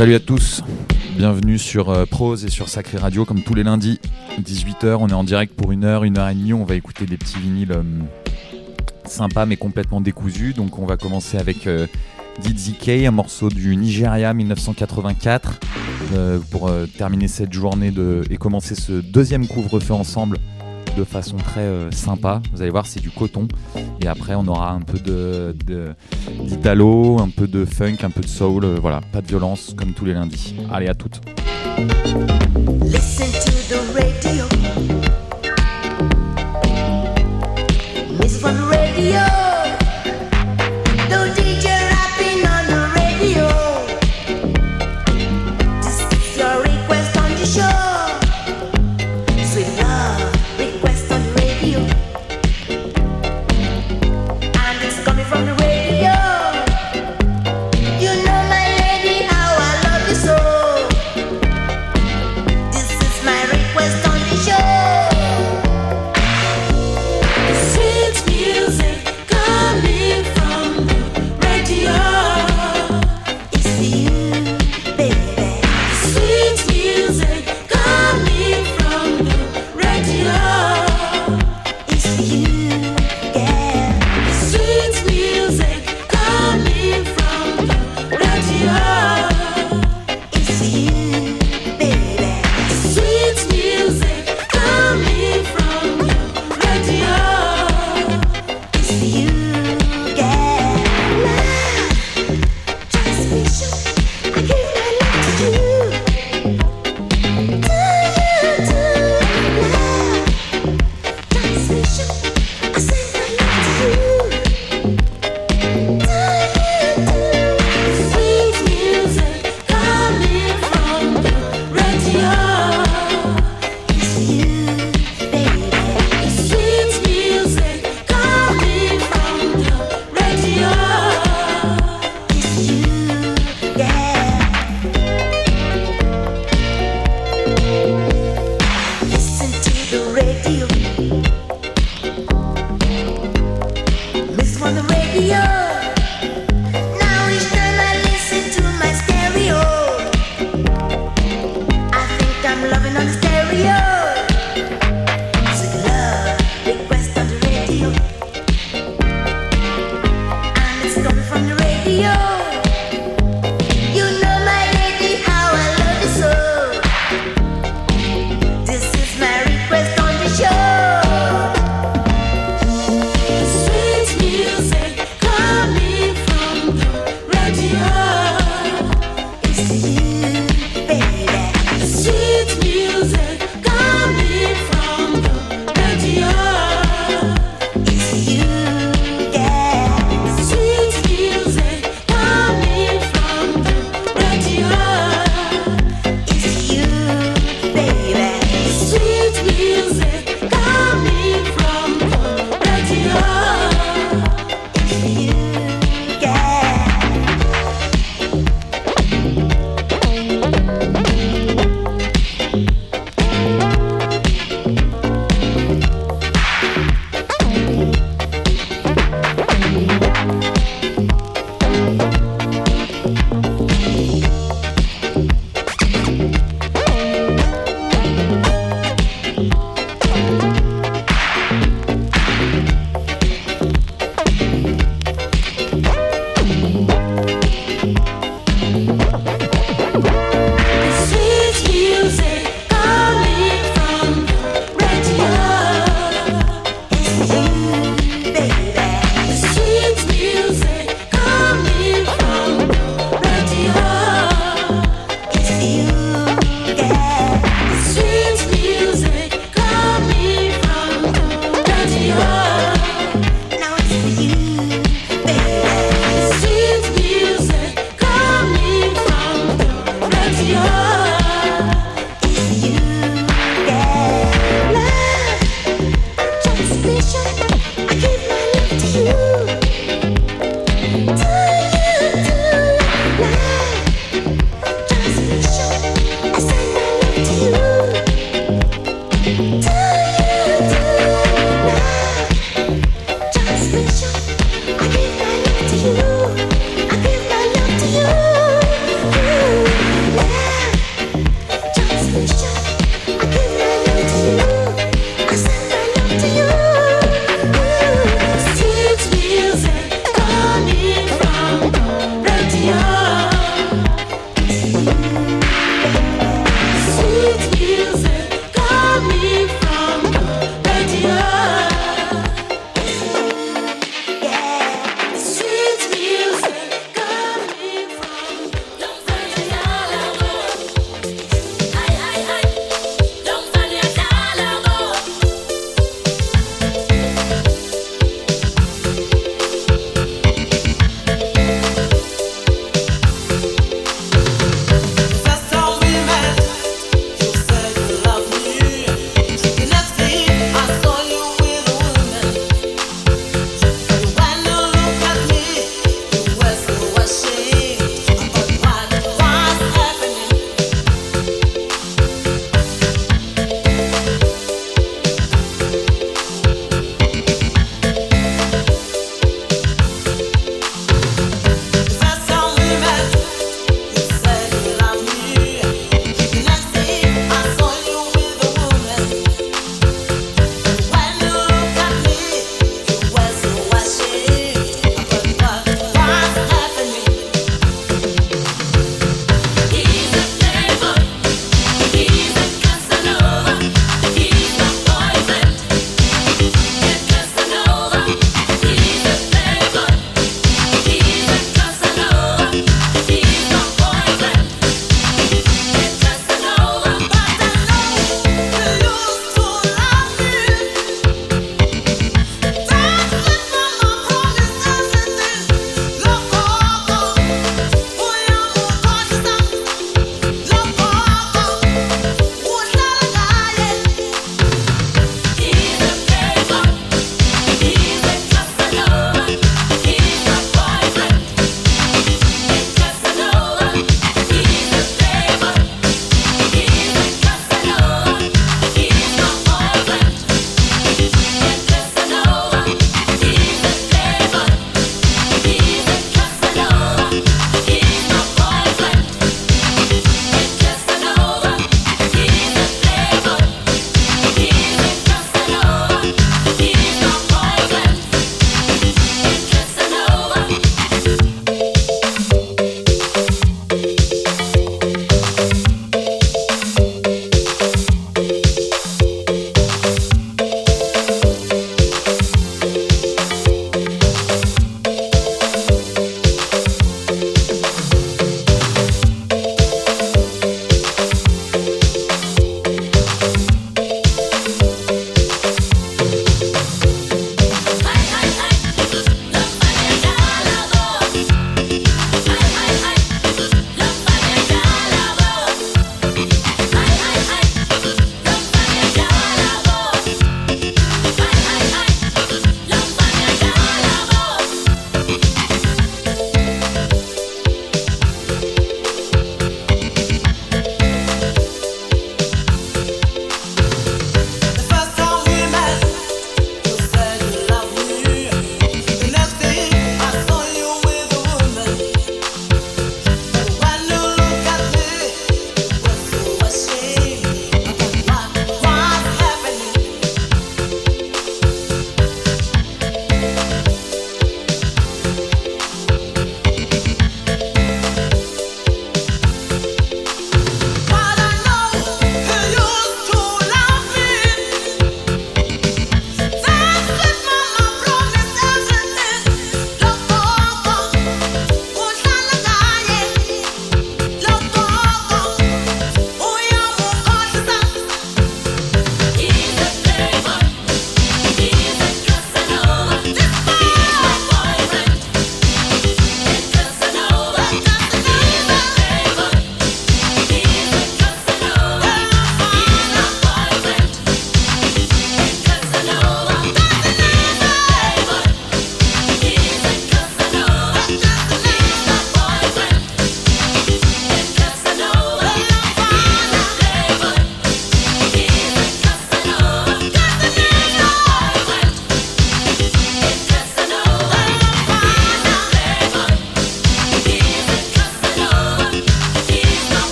Salut à tous, bienvenue sur euh, Prose et sur Sacré Radio comme tous les lundis, 18h, on est en direct pour une heure, une heure et demie, on va écouter des petits vinyles euh, sympas mais complètement décousus. Donc on va commencer avec euh, K, un morceau du Nigeria 1984 euh, pour terminer cette journée et commencer ce deuxième couvre-feu ensemble de façon très euh, sympa. Vous allez voir, c'est du coton. Et après, on aura un peu de, de- d'italo, un peu de funk, un peu de soul. euh, voilà, pas de violence comme tous les lundis. Allez, à toutes.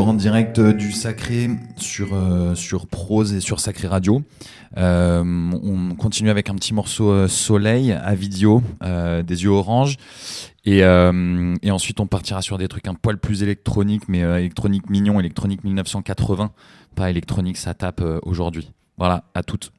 En direct euh, du Sacré sur, euh, sur Prose et sur Sacré Radio. Euh, on continue avec un petit morceau Soleil à vidéo, des yeux orange. Et, et ensuite, on partira sur des trucs un poil plus électroniques, mais électronique mignon, électronique 1980, pas électronique ça tape aujourd'hui. Voilà, à toutes.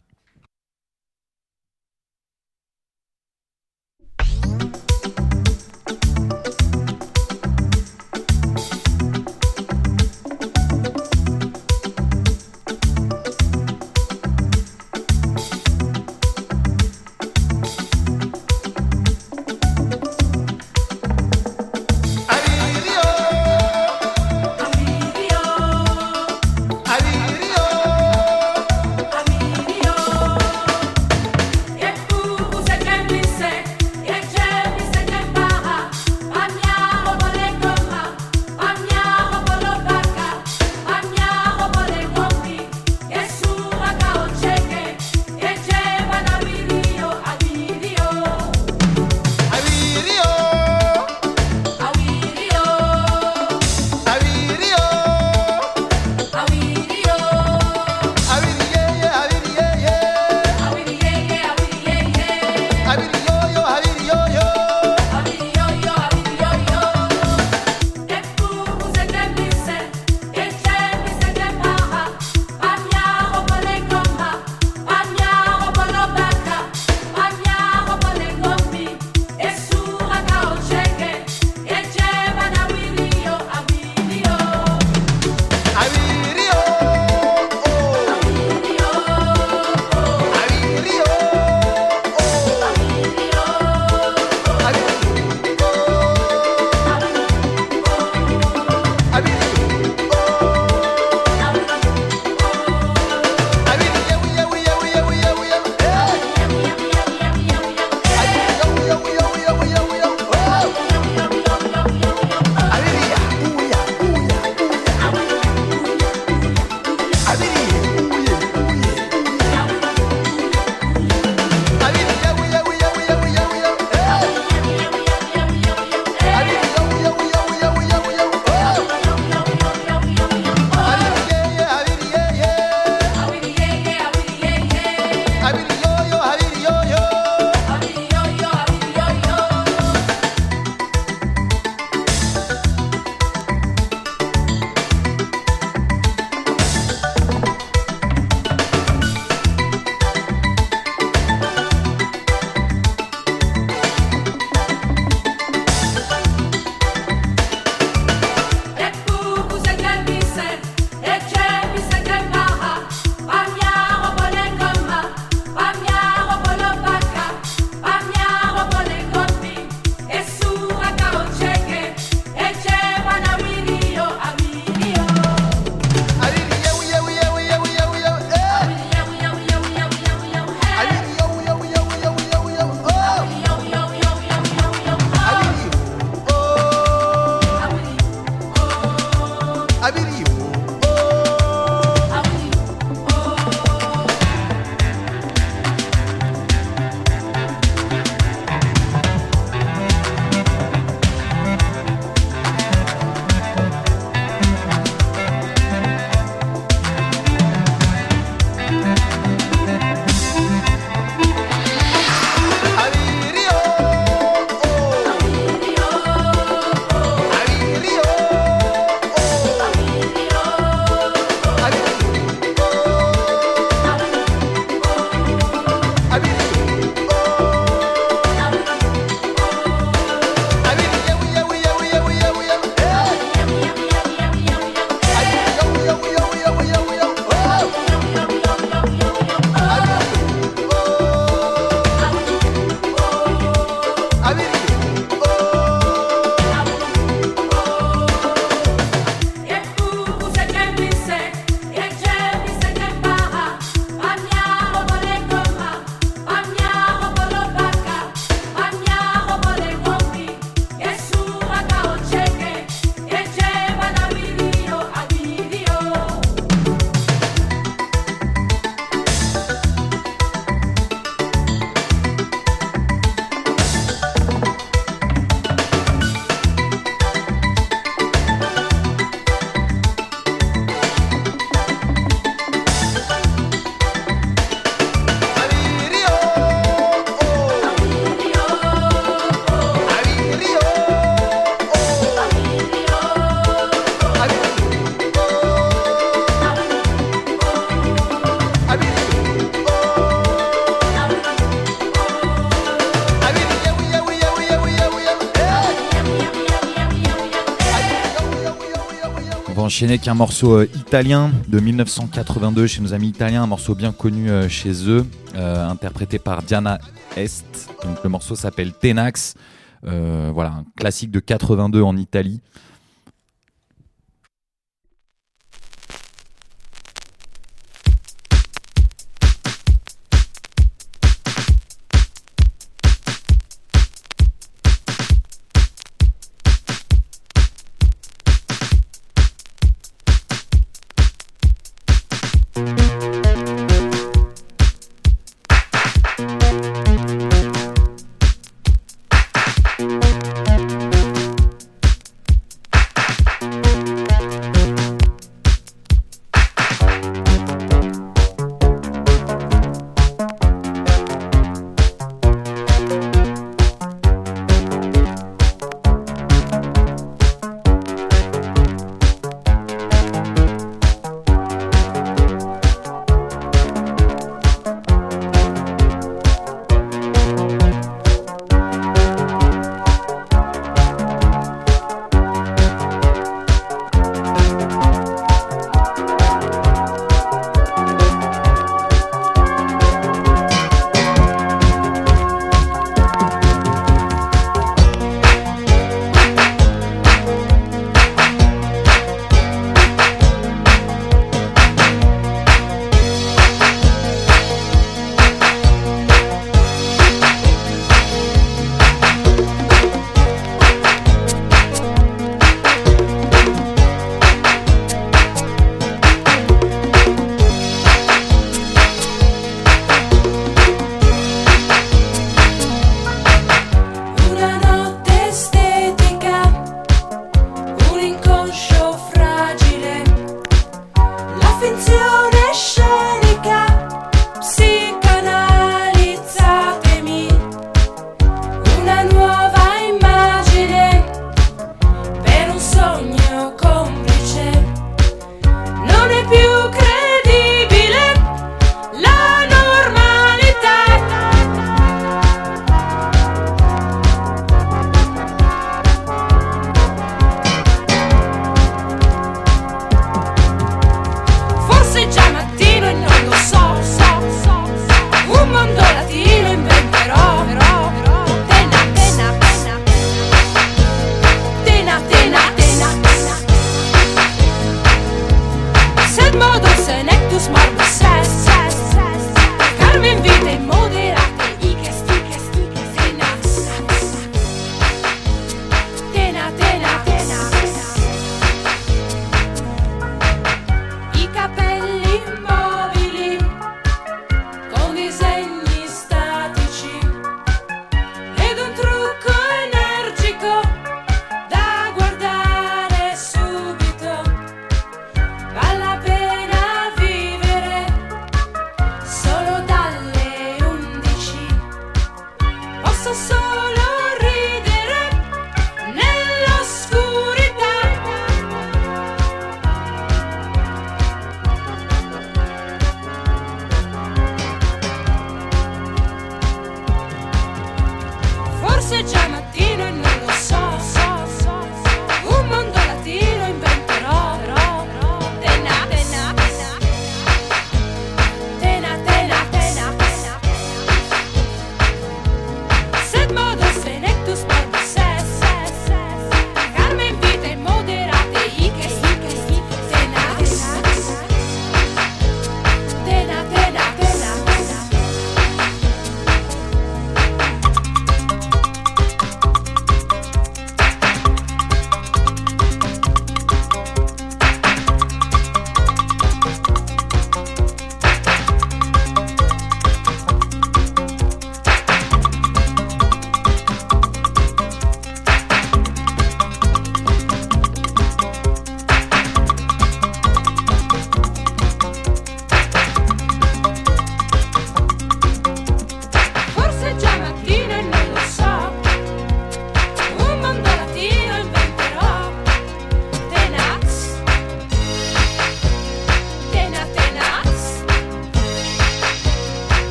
enchaîné avec un morceau euh, italien de 1982 chez nos amis italiens, un morceau bien connu euh, chez eux, euh, interprété par Diana Est. Le morceau s'appelle Tenax, voilà, un classique de 82 en Italie.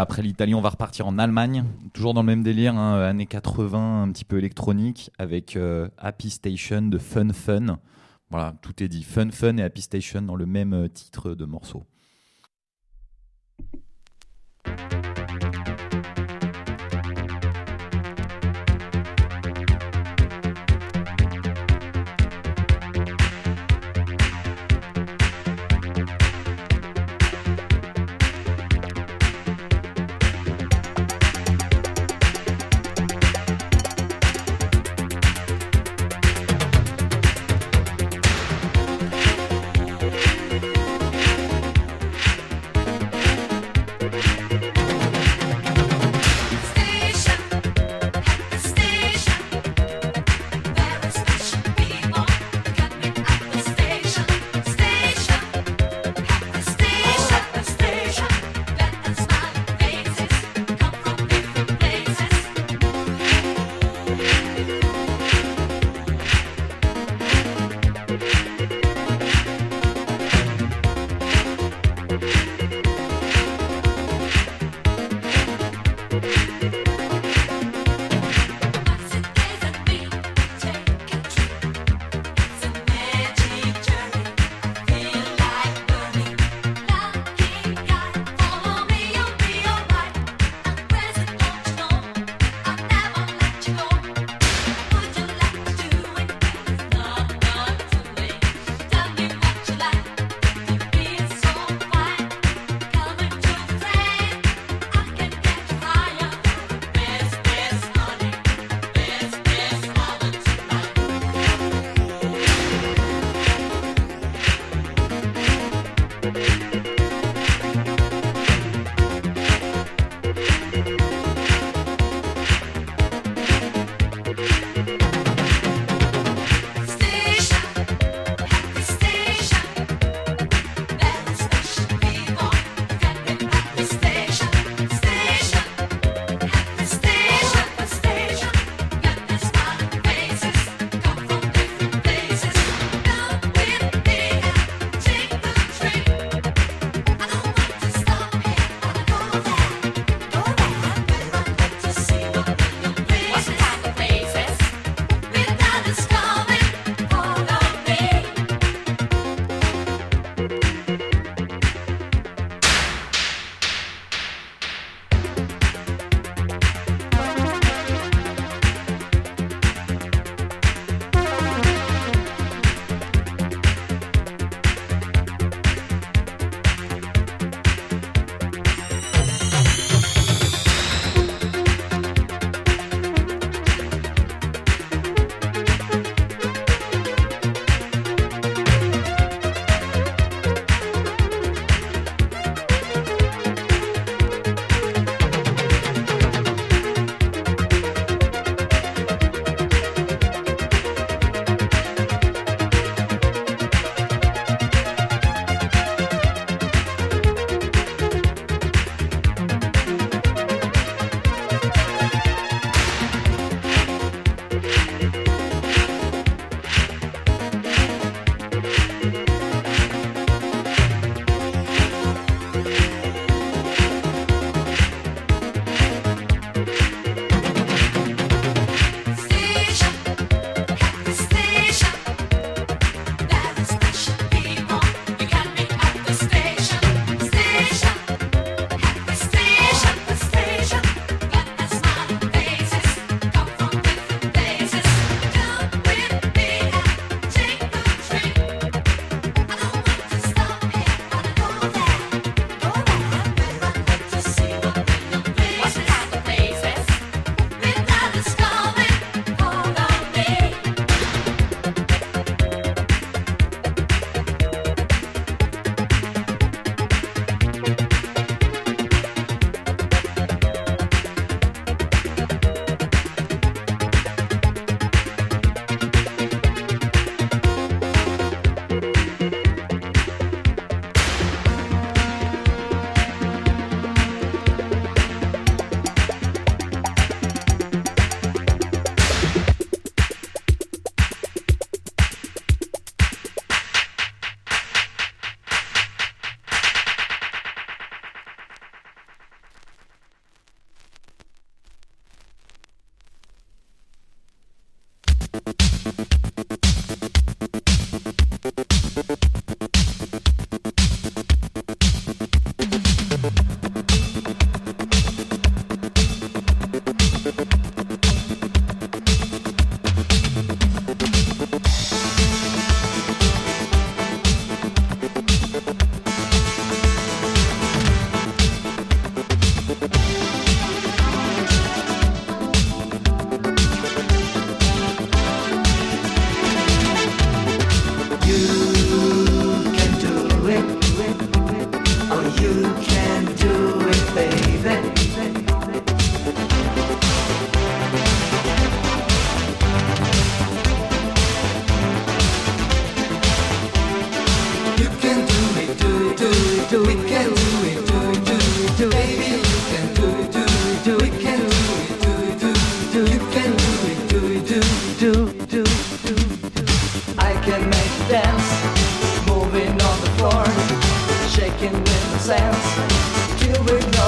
Après l'Italie, on va repartir en Allemagne, toujours dans le même délire, hein, années 80, un petit peu électronique, avec euh, Happy Station de Fun Fun. Voilà, tout est dit. Fun Fun et Happy Station dans le même euh, titre de morceau.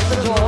Pedro.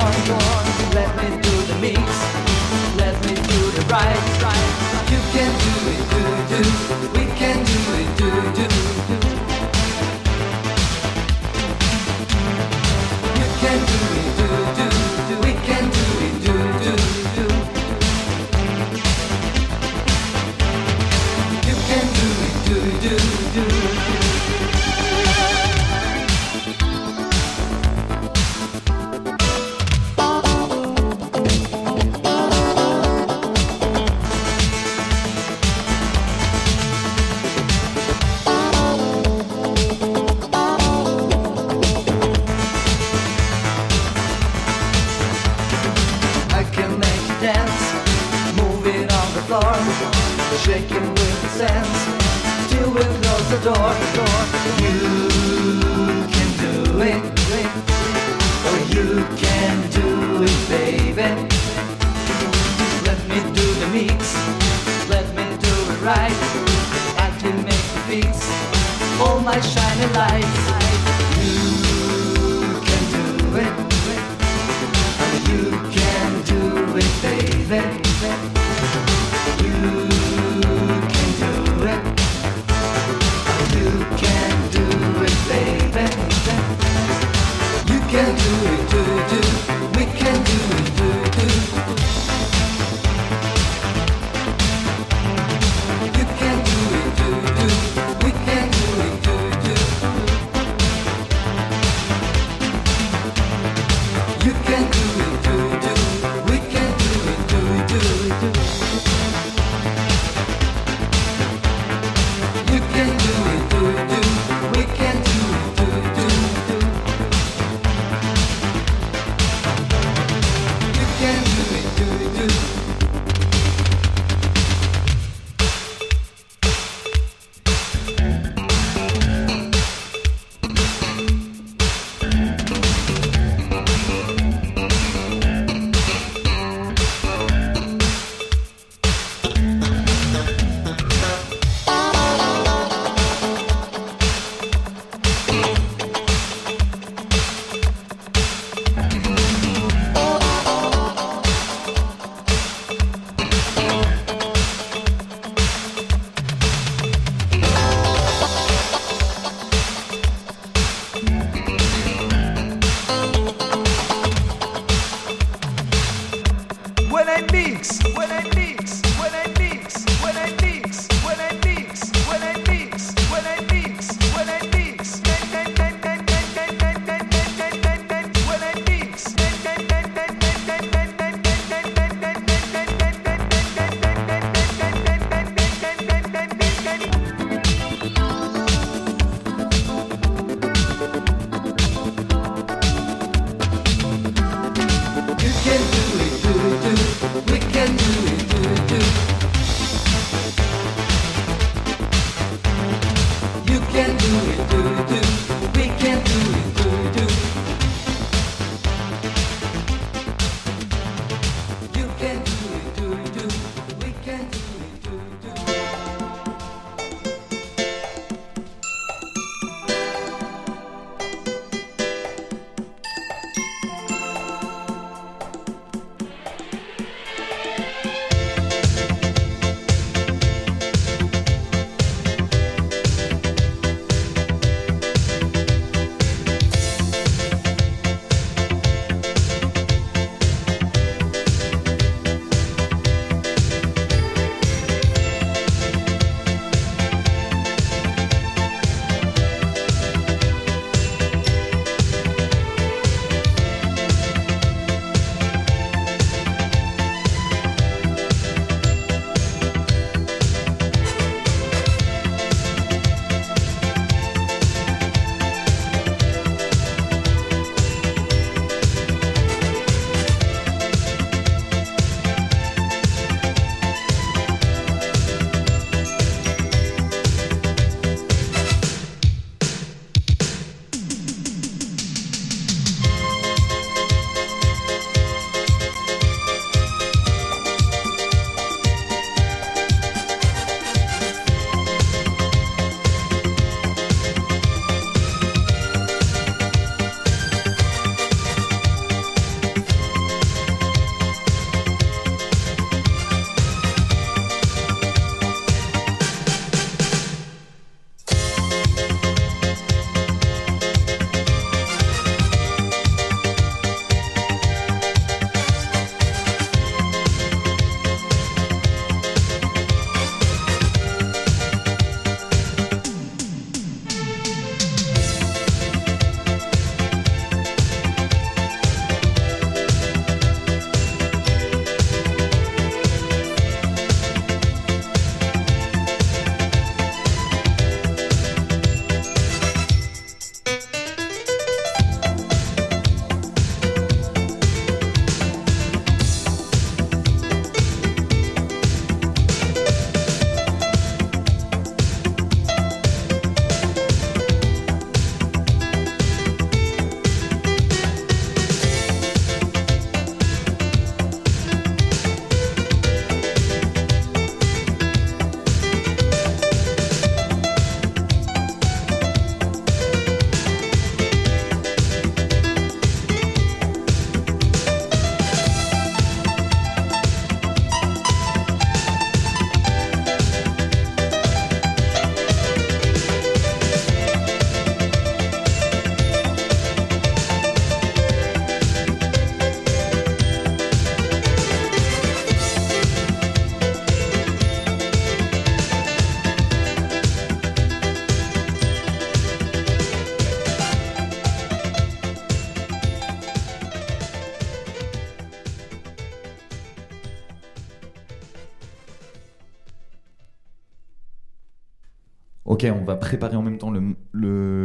Préparer en même temps le,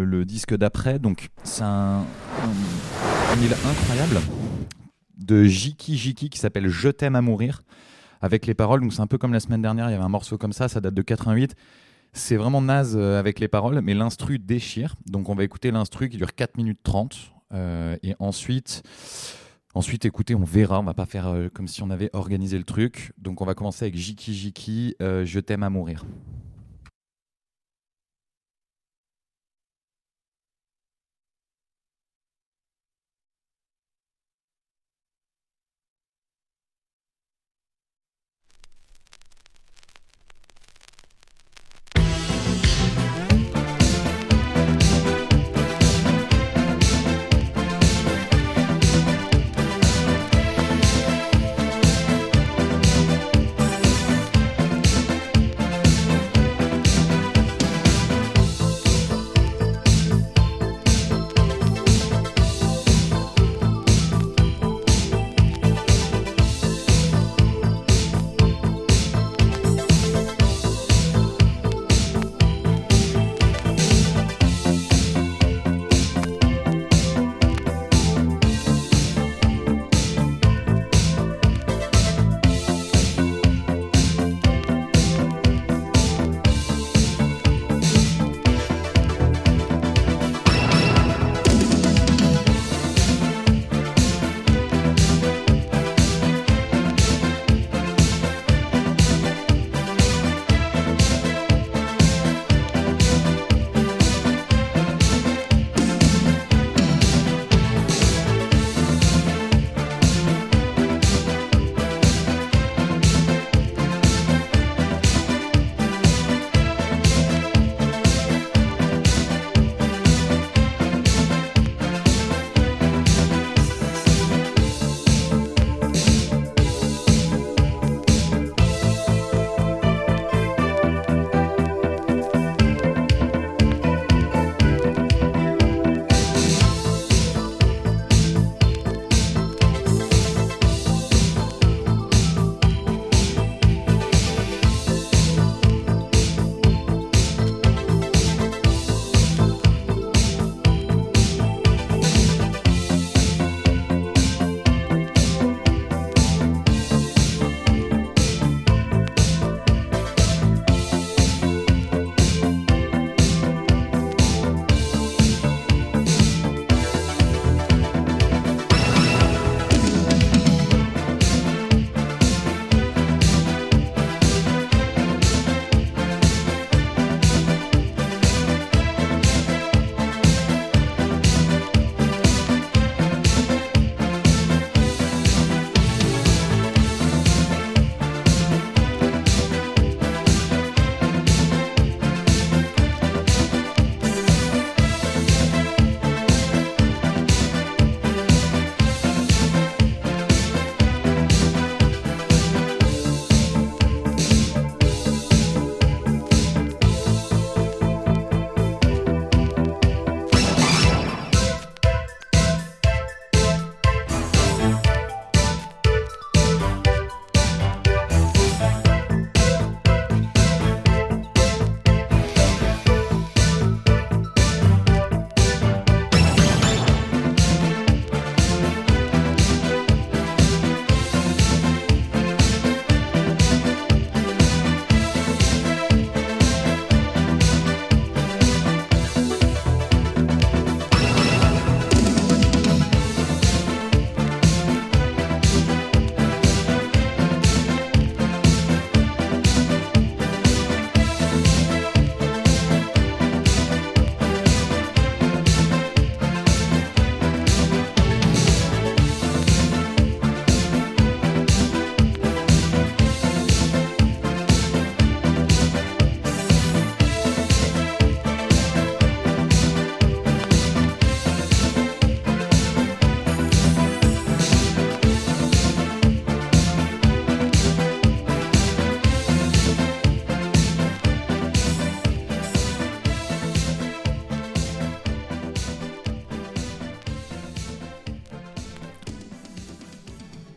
le- disque d'après. Donc, c'est un, un vinyle incroyable de Jiki Jiki qui s'appelle Je t'aime à mourir avec les paroles. Donc, c'est un peu comme la semaine dernière, il y avait un morceau comme ça, ça date de 88. C'est vraiment naze euh, avec les paroles, mais l'instru déchire. Donc, on va écouter l'instru qui dure 4 minutes 30. euh, et ensuite, ensuite, écoutez, on verra. On va pas faire euh, comme si on avait organisé le truc. Donc, on va commencer avec Jiki Jiki, Je t'aime à mourir.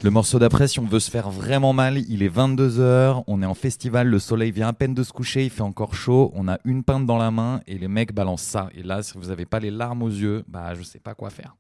Le morceau d'après, si on veut se faire vraiment mal, il est 22h, on est en festival, le soleil vient à peine de se coucher, il fait encore chaud, on a une pinte dans la main et les mecs balancent ça. Et là, si vous n'avez pas les larmes aux yeux, bah je sais pas quoi faire.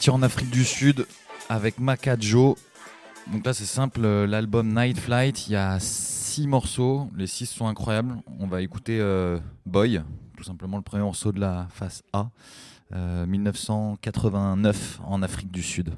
parti en Afrique du Sud avec Makajo. Donc là, c'est simple, euh, l'album Night Flight, il y a six morceaux, les six sont incroyables. On va écouter euh, Boy, tout simplement le premier morceau de la face A, euh, 1989 en Afrique du Sud.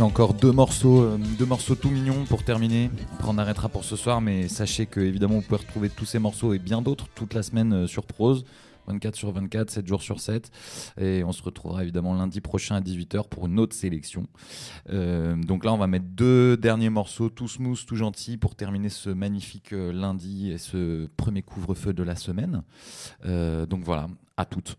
Encore deux morceaux, euh, deux morceaux tout mignons pour terminer. Après, on arrêtera pour ce soir, mais sachez que évidemment, vous pouvez retrouver tous ces morceaux et bien d'autres toute la semaine euh, sur Prose. 24 sur 24, 7 jours sur 7. Et on se retrouvera évidemment lundi prochain à 18h pour une autre sélection. Euh, donc là, on va mettre deux derniers morceaux, tout smooth, tout gentil, pour terminer ce magnifique lundi et ce premier couvre-feu de la semaine. Donc voilà, à toutes.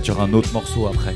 Fait, un autre morceau après.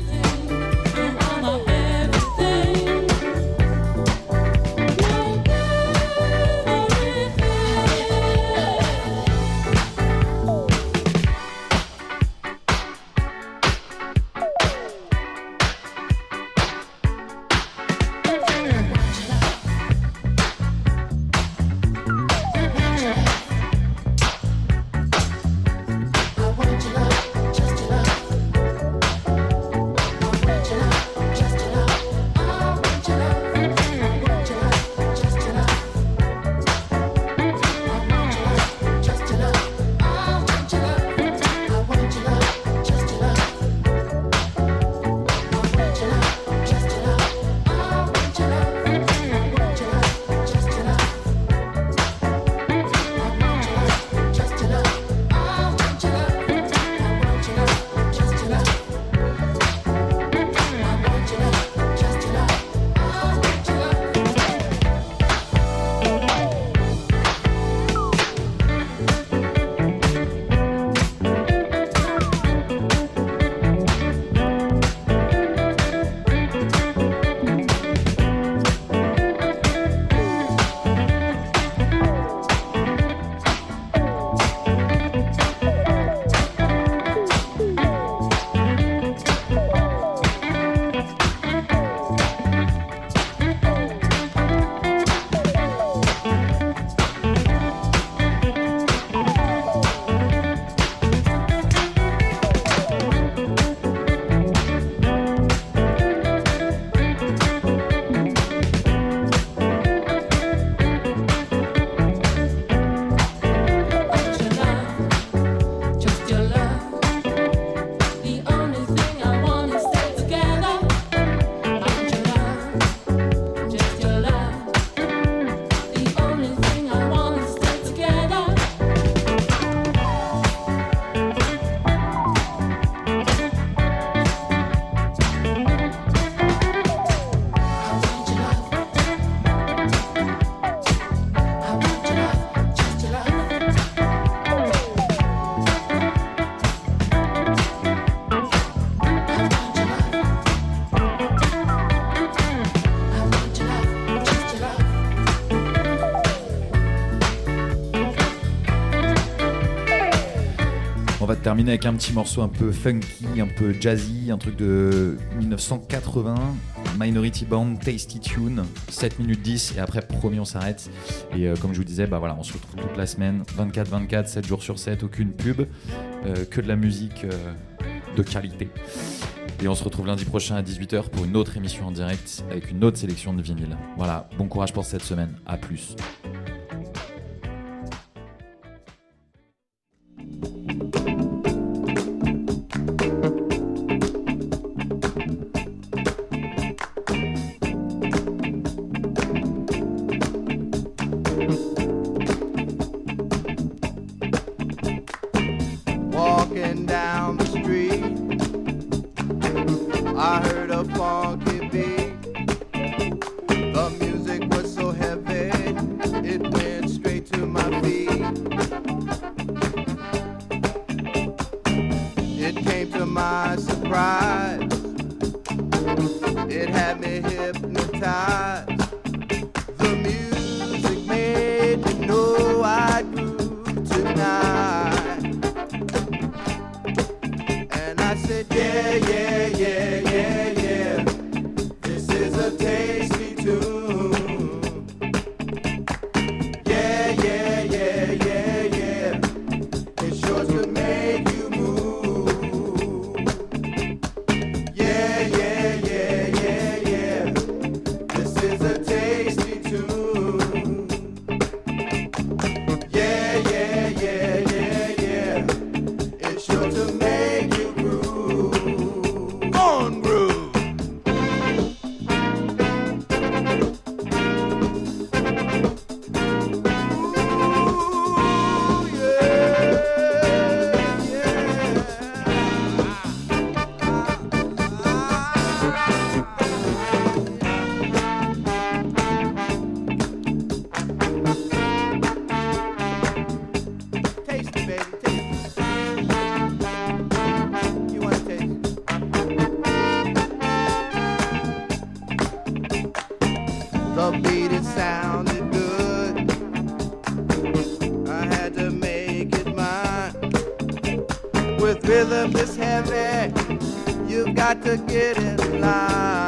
Avec un petit morceau un peu funky, un peu jazzy, un truc de 1980. Minority Band, Tasty Tune, 7 minutes 10 et après promis on s'arrête. Et euh, comme je vous disais, bah voilà, on se retrouve toute la semaine, 24-24, 7 jours sur 7, aucune pub, euh, que de la musique euh, de qualité. Et on se retrouve lundi prochain à 18h pour une autre émission en direct avec une autre sélection de vinyle. Voilà, bon courage pour cette semaine, à plus. To get in line.